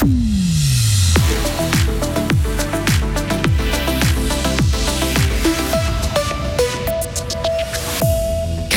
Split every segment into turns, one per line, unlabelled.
Mm-hmm.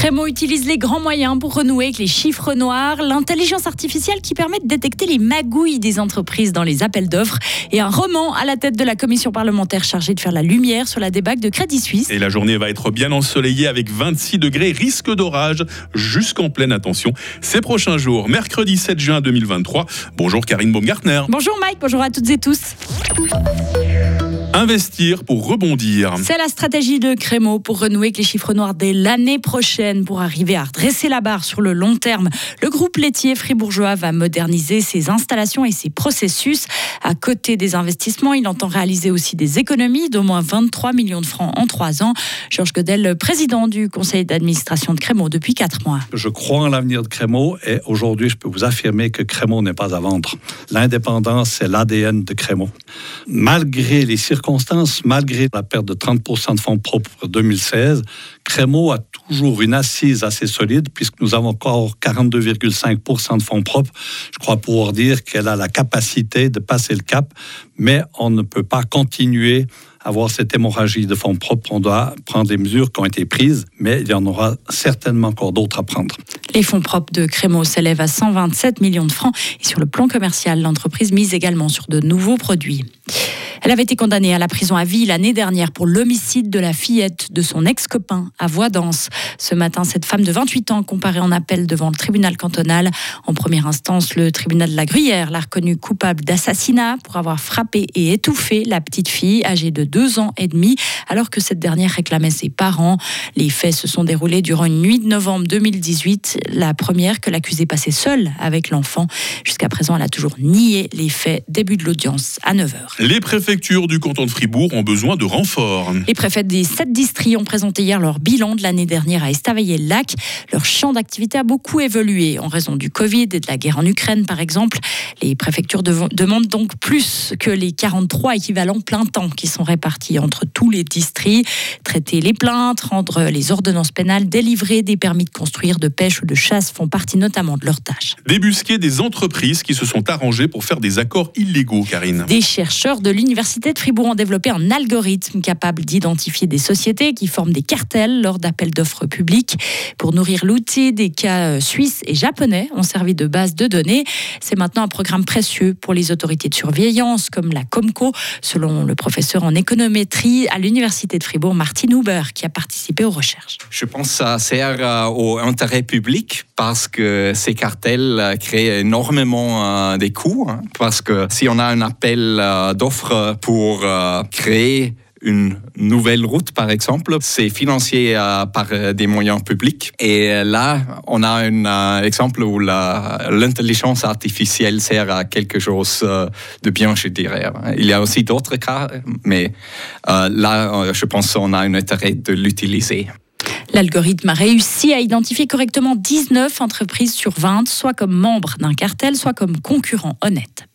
Crémo utilise les grands moyens pour renouer avec les chiffres noirs, l'intelligence artificielle qui permet de détecter les magouilles des entreprises dans les appels d'offres et un roman à la tête de la commission parlementaire chargée de faire la lumière sur la débâcle de Crédit Suisse.
Et la journée va être bien ensoleillée avec 26 degrés, risque d'orage jusqu'en pleine attention ces prochains jours. Mercredi 7 juin 2023. Bonjour Karine Baumgartner.
Bonjour Mike, bonjour à toutes et tous.
Investir pour rebondir.
C'est la stratégie de Crémo pour renouer avec les chiffres noirs dès l'année prochaine pour arriver à redresser la barre sur le long terme. Le groupe laitier fribourgeois va moderniser ses installations et ses processus. À côté des investissements, il entend réaliser aussi des économies d'au moins 23 millions de francs en trois ans. Georges Godel, président du conseil d'administration de Crémo depuis quatre mois.
Je crois en l'avenir de Crémo et aujourd'hui, je peux vous affirmer que Crémo n'est pas à vendre. L'indépendance, c'est l'ADN de Crémo. Malgré les circonstances malgré la perte de 30% de fonds propres en 2016, Crémo a toujours une assise assez solide puisque nous avons encore 42,5% de fonds propres. Je crois pouvoir dire qu'elle a la capacité de passer le cap, mais on ne peut pas continuer à avoir cette hémorragie de fonds propres. On doit prendre des mesures qui ont été prises, mais il y en aura certainement encore d'autres à prendre.
Les fonds propres de Crémo s'élèvent à 127 millions de francs et sur le plan commercial, l'entreprise mise également sur de nouveaux produits. Elle avait été condamnée à la prison à vie l'année dernière pour l'homicide de la fillette de son ex-copain à Voidance. Ce matin, cette femme de 28 ans comparée en appel devant le tribunal cantonal. En première instance, le tribunal de la Gruyère l'a reconnue coupable d'assassinat pour avoir frappé et étouffé la petite fille âgée de 2 ans et demi alors que cette dernière réclamait ses parents. Les faits se sont déroulés durant une nuit de novembre 2018, la première que l'accusé passait seule avec l'enfant. Jusqu'à présent, elle a toujours nié les faits. Début de l'audience à 9h.
Les préfectures du canton de Fribourg ont besoin de renforts.
Les préfets des sept districts ont présenté hier leur bilan de l'année dernière à Estavayer-le-Lac. Leur champ d'activité a beaucoup évolué en raison du Covid et de la guerre en Ukraine, par exemple. Les préfectures demandent donc plus que les 43 équivalents plein temps qui sont répartis entre tous les districts. Traiter les plaintes, rendre les ordonnances pénales, délivrer des permis de construire, de pêche ou de chasse font partie notamment de leurs tâches.
Débusquer des entreprises qui se sont arrangées pour faire des accords illégaux, Karine.
Des chercheurs de l'université l'Université de Fribourg ont développé un algorithme capable d'identifier des sociétés qui forment des cartels lors d'appels d'offres publics. Pour nourrir l'outil, des cas euh, suisses et japonais ont servi de base de données. C'est maintenant un programme précieux pour les autorités de surveillance comme la Comco, selon le professeur en économétrie à l'Université de Fribourg, Martin Huber, qui a participé aux recherches.
Je pense que ça sert euh, au intérêt public parce que ces cartels euh, créent énormément des coûts. Hein. Parce que si on a un appel d'offres pour euh, créer une nouvelle route, par exemple. C'est financé euh, par euh, des moyens publics. Et là, on a un exemple où l'intelligence artificielle sert à quelque chose de bien, je dirais. Il y a aussi d'autres cas, mais là, je pense qu'on a un intérêt de l'utiliser.
L'algorithme a réussi à identifier correctement 19 entreprises sur 20, soit comme membres d'un cartel, soit comme concurrents honnêtes.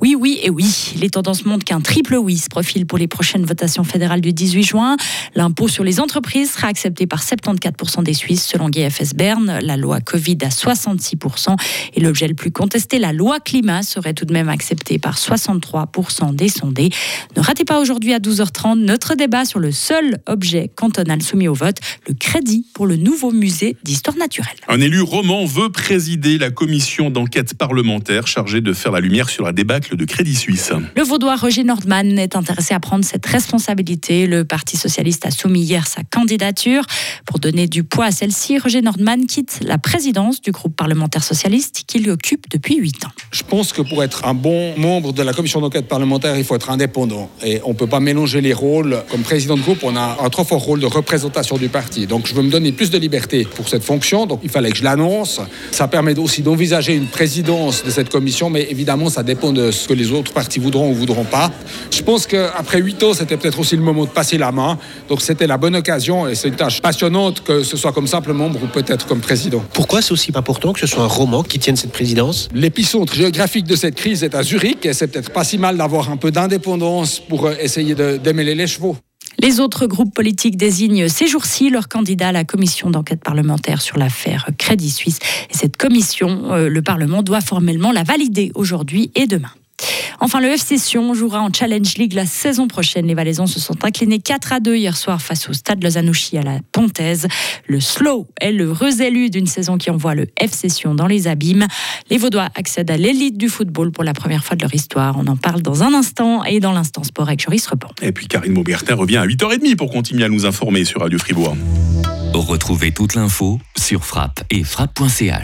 Oui, oui et oui. Les tendances montrent qu'un triple oui se profile pour les prochaines votations fédérales du 18 juin. L'impôt sur les entreprises sera accepté par 74% des Suisses selon GFS Berne, la loi Covid à 66% et l'objet le plus contesté, la loi climat, serait tout de même accepté par 63% des sondés. Ne ratez pas aujourd'hui à 12h30 notre débat sur le seul objet cantonal soumis au vote, le crédit pour le nouveau musée d'histoire naturelle.
Un élu roman veut présider la commission d'enquête parlementaire chargée de faire la lumière sur la débâcle de Crédit Suisse.
Le vaudois Roger Nordman est intéressé à prendre cette responsabilité. Le Parti socialiste a soumis hier sa candidature. Pour donner du poids à celle-ci, Roger Nordman quitte la présidence du groupe parlementaire socialiste qu'il occupe depuis 8 ans.
Je pense que pour être un bon membre de la commission d'enquête parlementaire, il faut être indépendant. Et on ne peut pas mélanger les rôles. Comme président de groupe, on a un trop fort rôle de représentation du parti. Donc je veux me donner plus de liberté pour cette fonction. Donc il fallait que je l'annonce. Ça permet aussi d'envisager une présidence de cette commission, mais évidemment, ça dépend de ce que les autres partis voudront ou voudront pas. Je pense qu'après huit ans, c'était peut-être aussi le moment de passer la main. Donc c'était la bonne occasion et c'est une tâche passionnante que ce soit comme simple membre ou peut-être comme président.
Pourquoi c'est aussi important que ce soit un roman qui tienne cette présidence?
L'épicentre géographique de cette crise est à Zurich et c'est peut-être pas si mal d'avoir un peu d'indépendance pour euh, essayer de démêler les chevaux.
Les autres groupes politiques désignent ces jours-ci leur candidat à la commission d'enquête parlementaire sur l'affaire Crédit Suisse. Et cette commission, euh, le Parlement doit formellement la valider aujourd'hui et demain. Enfin, le FC Sion jouera en Challenge League la saison prochaine. Les Valaisans se sont inclinés 4 à 2 hier soir face au stade Lozanouchi à la Pontaise. Le Slow est le élu d'une saison qui envoie le FC Sion dans les abîmes. Les Vaudois accèdent à l'élite du football pour la première fois de leur histoire. On en parle dans un instant et dans l'instant sport avec Joris.
Et puis Karine Maubertin revient à 8h30 pour continuer à nous informer sur Radio Fribourg.
Retrouvez toute l'info sur frappe et frappe.ch.